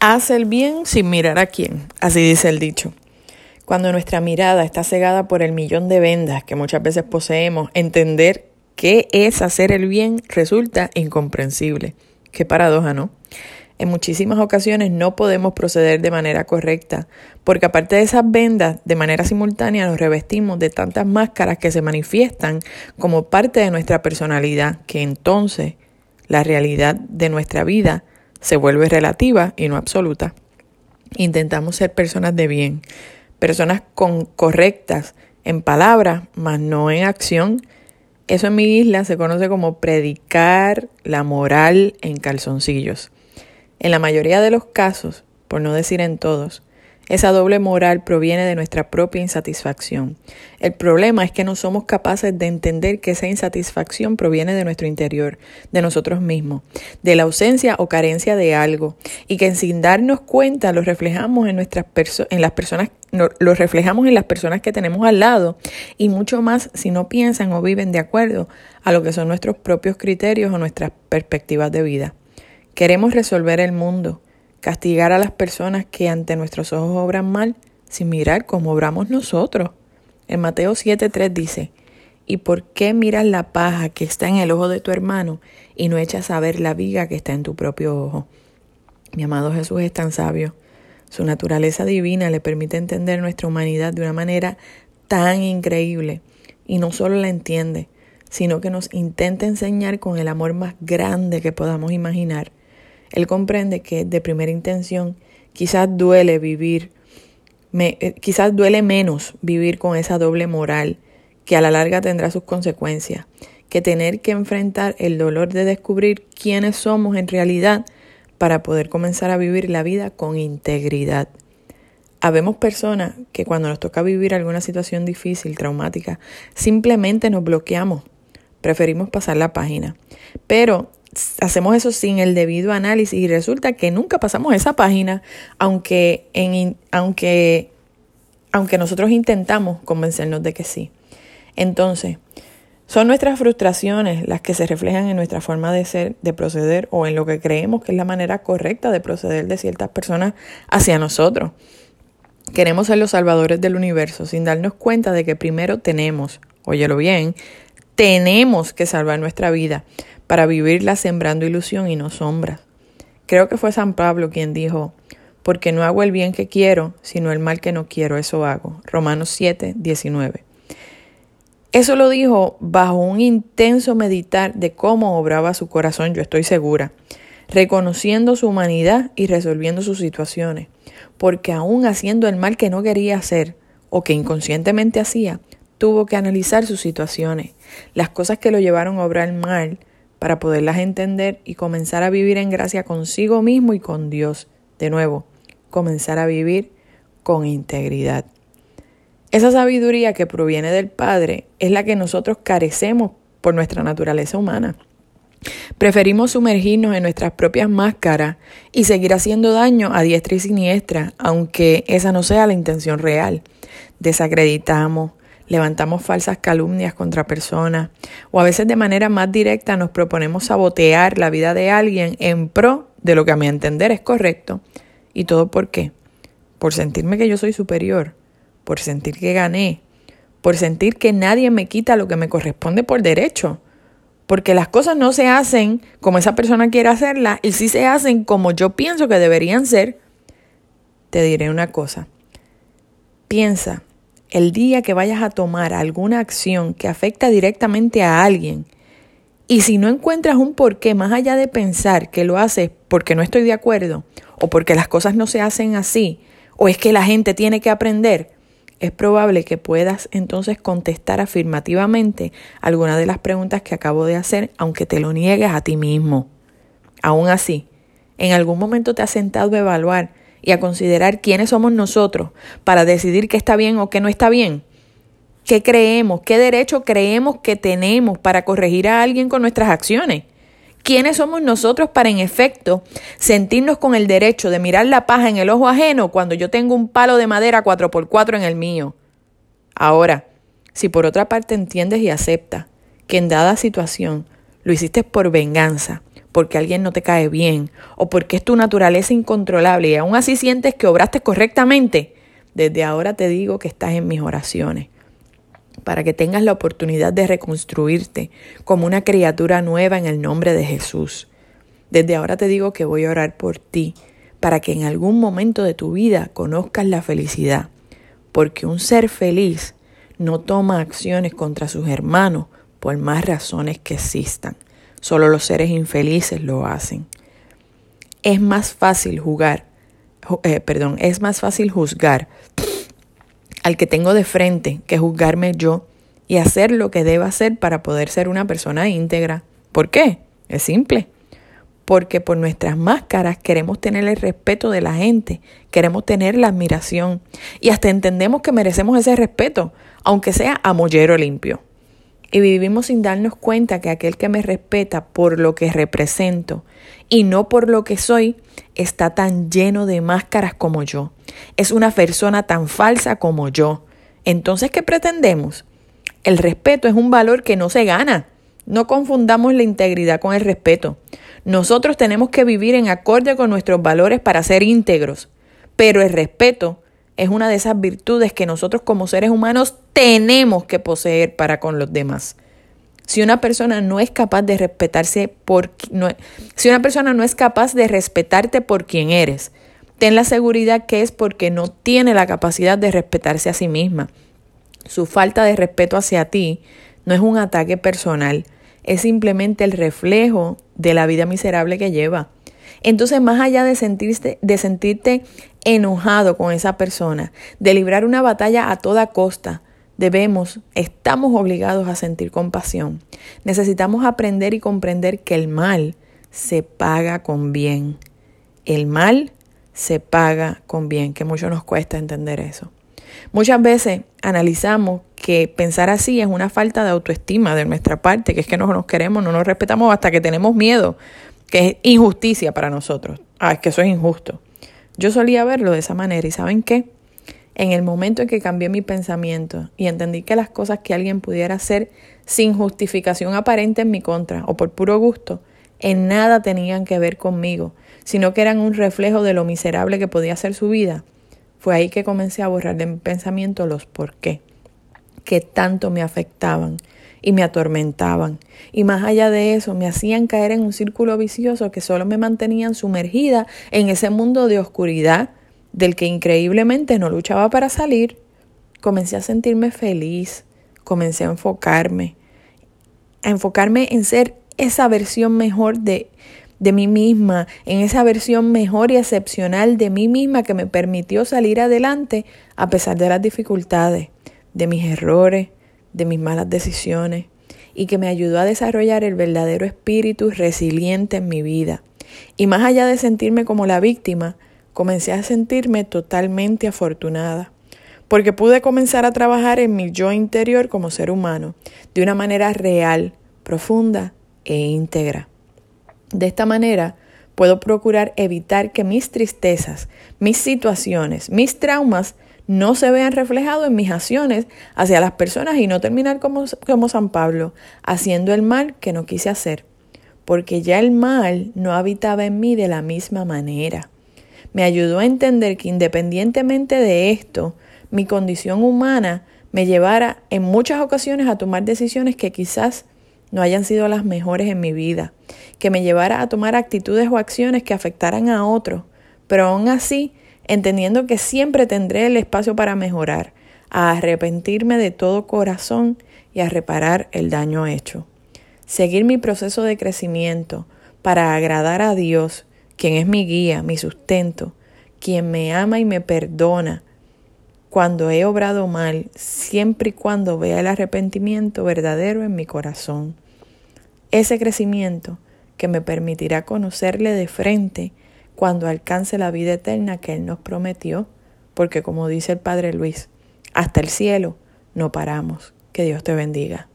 Haz el bien sin mirar a quién, así dice el dicho. Cuando nuestra mirada está cegada por el millón de vendas que muchas veces poseemos, entender qué es hacer el bien resulta incomprensible. Qué paradoja, ¿no? En muchísimas ocasiones no podemos proceder de manera correcta, porque aparte de esas vendas, de manera simultánea nos revestimos de tantas máscaras que se manifiestan como parte de nuestra personalidad, que entonces la realidad de nuestra vida se vuelve relativa y no absoluta. Intentamos ser personas de bien, personas con, correctas en palabras, mas no en acción. Eso en mi isla se conoce como predicar la moral en calzoncillos. En la mayoría de los casos, por no decir en todos, esa doble moral proviene de nuestra propia insatisfacción. El problema es que no somos capaces de entender que esa insatisfacción proviene de nuestro interior, de nosotros mismos, de la ausencia o carencia de algo, y que sin darnos cuenta lo reflejamos en nuestras en las personas lo reflejamos en las personas que tenemos al lado y mucho más si no piensan o viven de acuerdo a lo que son nuestros propios criterios o nuestras perspectivas de vida. Queremos resolver el mundo, castigar a las personas que ante nuestros ojos obran mal sin mirar cómo obramos nosotros. En Mateo 7:3 dice, ¿y por qué miras la paja que está en el ojo de tu hermano y no echas a ver la viga que está en tu propio ojo? Mi amado Jesús es tan sabio. Su naturaleza divina le permite entender nuestra humanidad de una manera tan increíble y no solo la entiende, sino que nos intenta enseñar con el amor más grande que podamos imaginar él comprende que de primera intención quizás duele vivir, eh, quizás duele menos vivir con esa doble moral que a la larga tendrá sus consecuencias, que tener que enfrentar el dolor de descubrir quiénes somos en realidad para poder comenzar a vivir la vida con integridad. Habemos personas que cuando nos toca vivir alguna situación difícil, traumática, simplemente nos bloqueamos, preferimos pasar la página. Pero hacemos eso sin el debido análisis y resulta que nunca pasamos esa página, aunque, en, aunque, aunque nosotros intentamos convencernos de que sí. Entonces, son nuestras frustraciones las que se reflejan en nuestra forma de ser, de proceder o en lo que creemos que es la manera correcta de proceder de ciertas personas hacia nosotros. Queremos ser los salvadores del universo sin darnos cuenta de que primero tenemos, óyelo bien, tenemos que salvar nuestra vida para vivirla sembrando ilusión y no sombras. Creo que fue San Pablo quien dijo, porque no hago el bien que quiero, sino el mal que no quiero, eso hago. Romanos 7, 19. Eso lo dijo bajo un intenso meditar de cómo obraba su corazón, yo estoy segura, reconociendo su humanidad y resolviendo sus situaciones, porque aún haciendo el mal que no quería hacer o que inconscientemente hacía, tuvo que analizar sus situaciones, las cosas que lo llevaron a obrar mal para poderlas entender y comenzar a vivir en gracia consigo mismo y con Dios. De nuevo, comenzar a vivir con integridad. Esa sabiduría que proviene del Padre es la que nosotros carecemos por nuestra naturaleza humana. Preferimos sumergirnos en nuestras propias máscaras y seguir haciendo daño a diestra y siniestra, aunque esa no sea la intención real. Desacreditamos, levantamos falsas calumnias contra personas o a veces de manera más directa nos proponemos sabotear la vida de alguien en pro de lo que a mi entender es correcto. ¿Y todo por qué? Por sentirme que yo soy superior, por sentir que gané, por sentir que nadie me quita lo que me corresponde por derecho. Porque las cosas no se hacen como esa persona quiere hacerlas y sí se hacen como yo pienso que deberían ser. Te diré una cosa. Piensa el día que vayas a tomar alguna acción que afecta directamente a alguien, y si no encuentras un porqué más allá de pensar que lo haces porque no estoy de acuerdo, o porque las cosas no se hacen así, o es que la gente tiene que aprender, es probable que puedas entonces contestar afirmativamente alguna de las preguntas que acabo de hacer, aunque te lo niegues a ti mismo. Aún así, en algún momento te has sentado a evaluar y a considerar quiénes somos nosotros para decidir qué está bien o qué no está bien. ¿Qué creemos? ¿Qué derecho creemos que tenemos para corregir a alguien con nuestras acciones? ¿Quiénes somos nosotros para, en efecto, sentirnos con el derecho de mirar la paja en el ojo ajeno cuando yo tengo un palo de madera 4x4 en el mío? Ahora, si por otra parte entiendes y aceptas que en dada situación lo hiciste por venganza, porque alguien no te cae bien o porque es tu naturaleza incontrolable y aún así sientes que obraste correctamente, desde ahora te digo que estás en mis oraciones para que tengas la oportunidad de reconstruirte como una criatura nueva en el nombre de Jesús. Desde ahora te digo que voy a orar por ti para que en algún momento de tu vida conozcas la felicidad, porque un ser feliz no toma acciones contra sus hermanos por más razones que existan. Solo los seres infelices lo hacen. Es más fácil jugar, eh, perdón, es más fácil juzgar al que tengo de frente que juzgarme yo y hacer lo que deba hacer para poder ser una persona íntegra. ¿Por qué? Es simple porque por nuestras máscaras queremos tener el respeto de la gente, queremos tener la admiración y hasta entendemos que merecemos ese respeto, aunque sea a mollero limpio. Y vivimos sin darnos cuenta que aquel que me respeta por lo que represento y no por lo que soy, está tan lleno de máscaras como yo. Es una persona tan falsa como yo. Entonces, ¿qué pretendemos? El respeto es un valor que no se gana. No confundamos la integridad con el respeto. Nosotros tenemos que vivir en acorde con nuestros valores para ser íntegros, pero el respeto es una de esas virtudes que nosotros como seres humanos tenemos que poseer para con los demás. Si una persona no es capaz de respetarse por si una persona no es capaz de respetarte por quien eres, ten la seguridad que es porque no tiene la capacidad de respetarse a sí misma. Su falta de respeto hacia ti no es un ataque personal, es simplemente el reflejo de la vida miserable que lleva. Entonces, más allá de sentirte, de sentirte enojado con esa persona, de librar una batalla a toda costa, debemos, estamos obligados a sentir compasión. Necesitamos aprender y comprender que el mal se paga con bien. El mal se paga con bien, que mucho nos cuesta entender eso. Muchas veces analizamos que pensar así es una falta de autoestima de nuestra parte, que es que no nos queremos, no nos respetamos hasta que tenemos miedo, que es injusticia para nosotros. Ah, es que eso es injusto. Yo solía verlo de esa manera y ¿saben qué? En el momento en que cambié mi pensamiento y entendí que las cosas que alguien pudiera hacer sin justificación aparente en mi contra o por puro gusto, en nada tenían que ver conmigo, sino que eran un reflejo de lo miserable que podía ser su vida, fue ahí que comencé a borrar de mi pensamiento los por qué, que tanto me afectaban y me atormentaban. Y más allá de eso, me hacían caer en un círculo vicioso que solo me mantenían sumergida en ese mundo de oscuridad del que increíblemente no luchaba para salir. Comencé a sentirme feliz, comencé a enfocarme, a enfocarme en ser esa versión mejor de de mí misma, en esa versión mejor y excepcional de mí misma que me permitió salir adelante a pesar de las dificultades, de mis errores, de mis malas decisiones, y que me ayudó a desarrollar el verdadero espíritu resiliente en mi vida. Y más allá de sentirme como la víctima, comencé a sentirme totalmente afortunada, porque pude comenzar a trabajar en mi yo interior como ser humano, de una manera real, profunda e íntegra. De esta manera, puedo procurar evitar que mis tristezas, mis situaciones, mis traumas no se vean reflejados en mis acciones hacia las personas y no terminar como, como, San Pablo, haciendo el mal que no quise hacer, porque ya el mal no habitaba en mí de la misma manera. Me ayudó a entender que independientemente de esto, mi condición humana me llevara en muchas ocasiones a tomar decisiones que quizás no hayan sido las mejores en mi vida, que me llevara a tomar actitudes o acciones que afectaran a otros, pero aún así entendiendo que siempre tendré el espacio para mejorar, a arrepentirme de todo corazón y a reparar el daño hecho. Seguir mi proceso de crecimiento para agradar a Dios, quien es mi guía, mi sustento, quien me ama y me perdona, cuando he obrado mal, siempre y cuando vea el arrepentimiento verdadero en mi corazón. Ese crecimiento que me permitirá conocerle de frente cuando alcance la vida eterna que Él nos prometió, porque como dice el Padre Luis, hasta el cielo no paramos. Que Dios te bendiga.